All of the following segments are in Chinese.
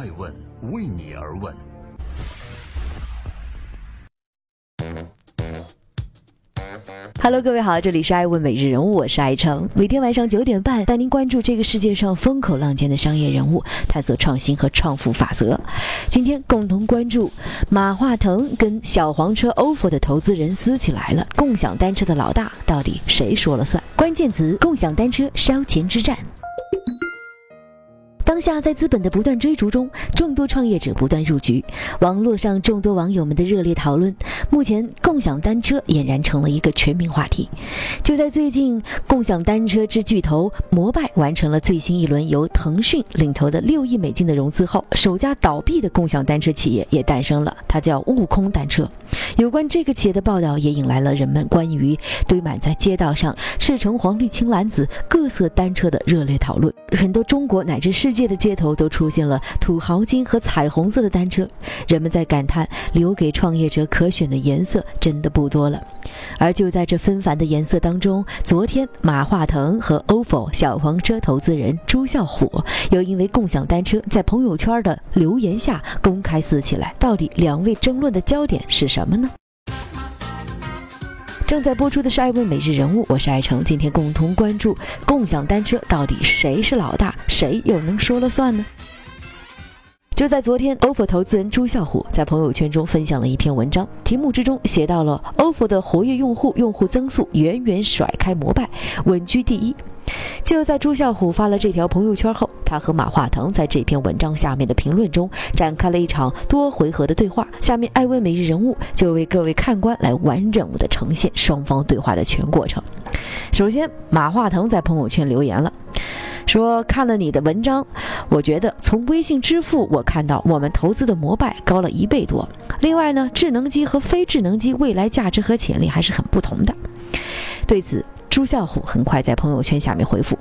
爱问为你而问。Hello，各位好，这里是爱问每日人物，我是爱成。每天晚上九点半，带您关注这个世界上风口浪尖的商业人物，探索创新和创富法则。今天共同关注马化腾跟小黄车 ofo 的投资人撕起来了，共享单车的老大到底谁说了算？关键词：共享单车烧钱之战。当下在资本的不断追逐中，众多创业者不断入局，网络上众多网友们的热烈讨论。目前，共享单车俨然成了一个全民话题。就在最近，共享单车之巨头摩拜完成了最新一轮由腾讯领投的六亿美金的融资后，首家倒闭的共享单车企业也诞生了，它叫悟空单车。有关这个企业的报道也引来了人们关于堆满在街道上赤橙黄绿青蓝紫各色单车的热烈讨论。很多中国乃至世界的街头都出现了土豪金和彩虹色的单车，人们在感叹留给创业者可选的颜色真的不多了。而就在这纷繁的颜色当中，昨天马化腾和 ofo 小黄车投资人朱啸虎又因为共享单车在朋友圈的留言下公开撕起来，到底两位争论的焦点是什么呢？正在播出的是《爱问每日人物》，我是爱成，今天共同关注共享单车到底谁是老大，谁又能说了算呢？就在昨天，ofo 投资人朱啸虎在朋友圈中分享了一篇文章，题目之中写到了 ofo 的活跃用户用户增速远远甩开摩拜，稳居第一。就在朱啸虎发了这条朋友圈后，他和马化腾在这篇文章下面的评论中展开了一场多回合的对话。下面，艾薇每日人物就为各位看官来完整的呈现双方对话的全过程。首先，马化腾在朋友圈留言了，说看了你的文章，我觉得从微信支付我看到我们投资的摩拜高了一倍多。另外呢，智能机和非智能机未来价值和潜力还是很不同的。对此。朱啸虎很快在朋友圈下面回复：“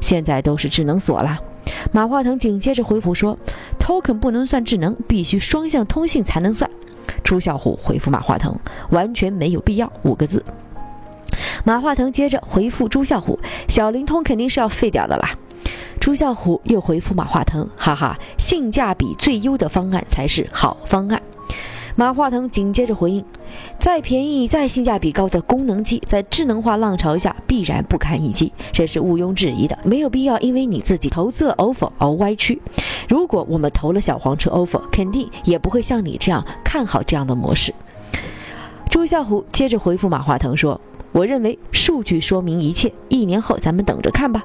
现在都是智能锁了。”马化腾紧接着回复说：“token 不能算智能，必须双向通信才能算。”朱啸虎回复马化腾：“完全没有必要。”五个字。马化腾接着回复朱啸虎：“小灵通肯定是要废掉的啦。”朱啸虎又回复马化腾：“哈哈，性价比最优的方案才是好方案。”马化腾紧接着回应：“再便宜、再性价比高的功能机，在智能化浪潮下必然不堪一击，这是毋庸置疑的。没有必要因为你自己投资了 ofo 而歪曲。如果我们投了小黄车 ofo，肯定也不会像你这样看好这样的模式。”朱啸虎接着回复马化腾说：“我认为数据说明一切，一年后咱们等着看吧。”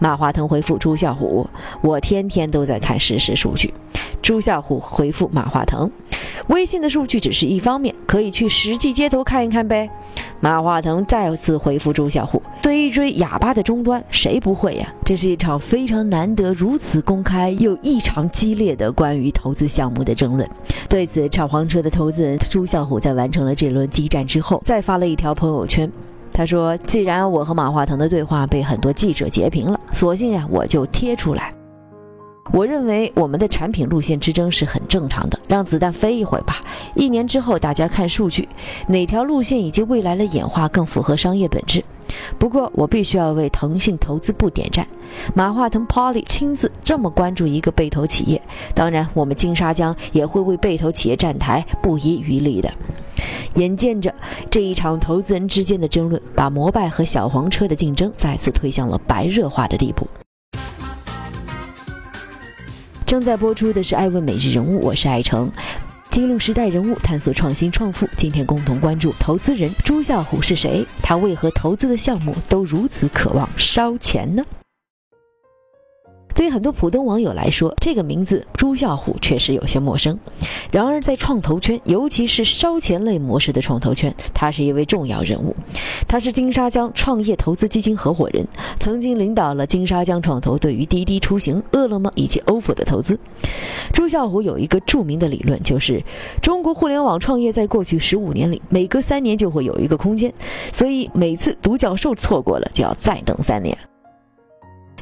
马化腾回复朱啸虎：“我天天都在看实时数据。”朱啸虎回复马化腾。微信的数据只是一方面，可以去实际街头看一看呗。马化腾再次回复朱啸虎：“堆追哑巴的终端，谁不会呀？”这是一场非常难得、如此公开又异常激烈的关于投资项目的争论。对此，炒黄车的投资人朱啸虎在完成了这轮激战之后，再发了一条朋友圈。他说：“既然我和马化腾的对话被很多记者截屏了，索性呀，我就贴出来。”我认为我们的产品路线之争是很正常的，让子弹飞一会儿吧。一年之后，大家看数据，哪条路线以及未来的演化更符合商业本质。不过，我必须要为腾讯投资部点赞。马化腾 Polly 亲自这么关注一个被投企业，当然，我们金沙江也会为被投企业站台，不遗余力的。眼见着这一场投资人之间的争论，把摩拜和小黄车的竞争再次推向了白热化的地步。正在播出的是《爱问每日人物》，我是爱成，一路时代人物，探索创新创富。今天共同关注投资人朱啸虎是谁？他为何投资的项目都如此渴望烧钱呢？对于很多普通网友来说，这个名字朱啸虎确实有些陌生。然而，在创投圈，尤其是烧钱类模式的创投圈，他是一位重要人物。他是金沙江创业投资基金合伙人，曾经领导了金沙江创投对于滴滴出行、饿了么以及 ofo 的投资。朱啸虎有一个著名的理论，就是中国互联网创业在过去十五年里，每隔三年就会有一个空间，所以每次独角兽错过了，就要再等三年。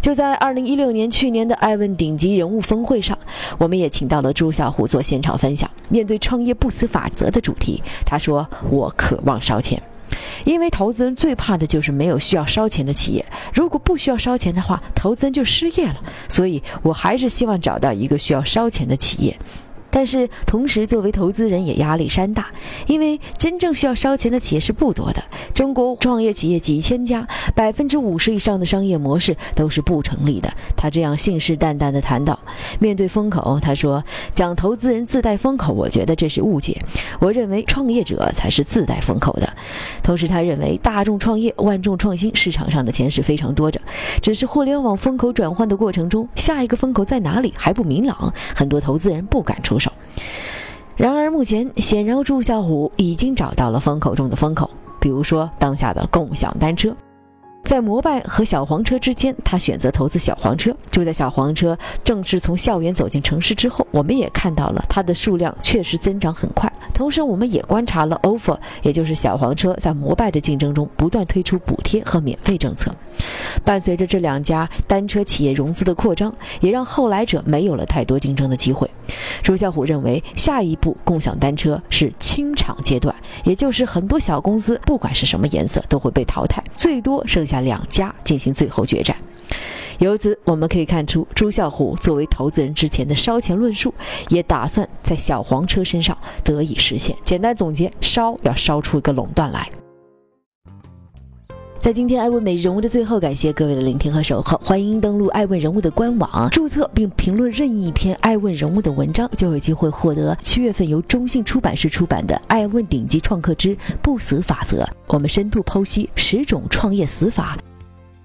就在二零一六年去年的艾问顶级人物峰会上，我们也请到了朱啸虎做现场分享。面对创业不死法则的主题，他说：“我渴望烧钱。”因为投资人最怕的就是没有需要烧钱的企业。如果不需要烧钱的话，投资人就失业了。所以我还是希望找到一个需要烧钱的企业。但是同时，作为投资人也压力山大，因为真正需要烧钱的企业是不多的。中国创业企业几千家，百分之五十以上的商业模式都是不成立的。他这样信誓旦旦地谈到，面对风口，他说：“讲投资人自带风口，我觉得这是误解。我认为创业者才是自带风口的。”同时，他认为大众创业、万众创新，市场上的钱是非常多的，只是互联网风口转换的过程中，下一个风口在哪里还不明朗，很多投资人不敢出手。目前显然朱啸虎已经找到了风口中的风口，比如说当下的共享单车。在摩拜和小黄车之间，他选择投资小黄车。就在小黄车正式从校园走进城市之后，我们也看到了它的数量确实增长很快。同时，我们也观察了 ofo，也就是小黄车在摩拜的竞争中不断推出补贴和免费政策。伴随着这两家单车企业融资的扩张，也让后来者没有了太多竞争的机会。朱啸虎认为，下一步共享单车是清场阶段，也就是很多小公司不管是什么颜色都会被淘汰，最多剩下。两家进行最后决战，由此我们可以看出，朱啸虎作为投资人之前的烧钱论述，也打算在小黄车身上得以实现。简单总结，烧要烧出一个垄断来。在今天爱问美人物的最后，感谢各位的聆听和守候，欢迎登录爱问人物的官网，注册并评论任意一篇爱问人物的文章，就有机会获得七月份由中信出版社出版的《爱问顶级创客之不死法则》，我们深度剖析十种创业死法。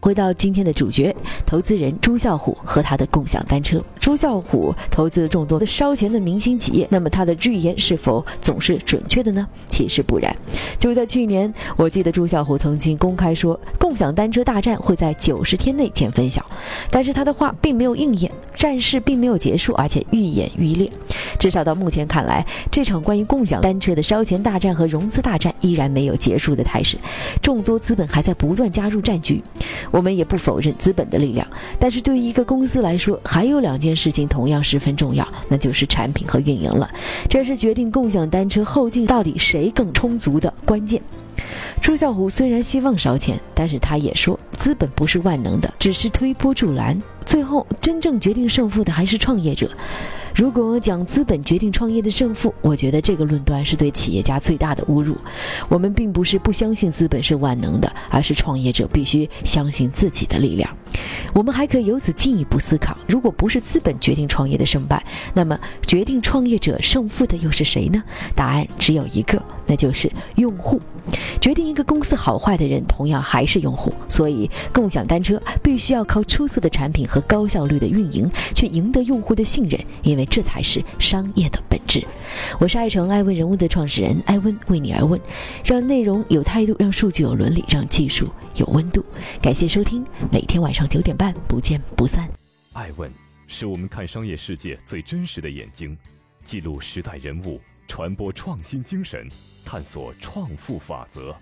回到今天的主角，投资人朱啸虎和他的共享单车。朱啸虎投资了众多的烧钱的明星企业，那么他的预言是否总是准确的呢？其实不然。就在去年，我记得朱啸虎曾经公开说，共享单车大战会在九十天内见分晓。但是他的话并没有应验，战事并没有结束，而且愈演愈烈。至少到目前看来，这场关于共享单车的烧钱大战和融资大战依然没有结束的态势，众多资本还在不断加入战局。我们也不否认资本的力量，但是对于一个公司来说，还有两件事情同样十分重要，那就是产品和运营了。这是决定共享单车后劲到底谁更充足的关键。朱啸虎虽然希望烧钱，但是他也说，资本不是万能的，只是推波助澜。最后真正决定胜负的还是创业者。如果讲资本决定创业的胜负，我觉得这个论断是对企业家最大的侮辱。我们并不是不相信资本是万能的，而是创业者必须相信自己的力量。我们还可以由此进一步思考：如果不是资本决定创业的胜败，那么决定创业者胜负的又是谁呢？答案只有一个，那就是用户。决定一个公司好坏的人，同样还是用户。所以，共享单车必须要靠出色的产品和高效率的运营，去赢得用户的信任，因为这才是商业的本质。我是爱成爱问人物的创始人艾问，为你而问，让内容有态度，让数据有伦理，让技术有温度。感谢收听，每天晚上九点半不见不散。爱问是我们看商业世界最真实的眼睛，记录时代人物。传播创新精神，探索创富法则。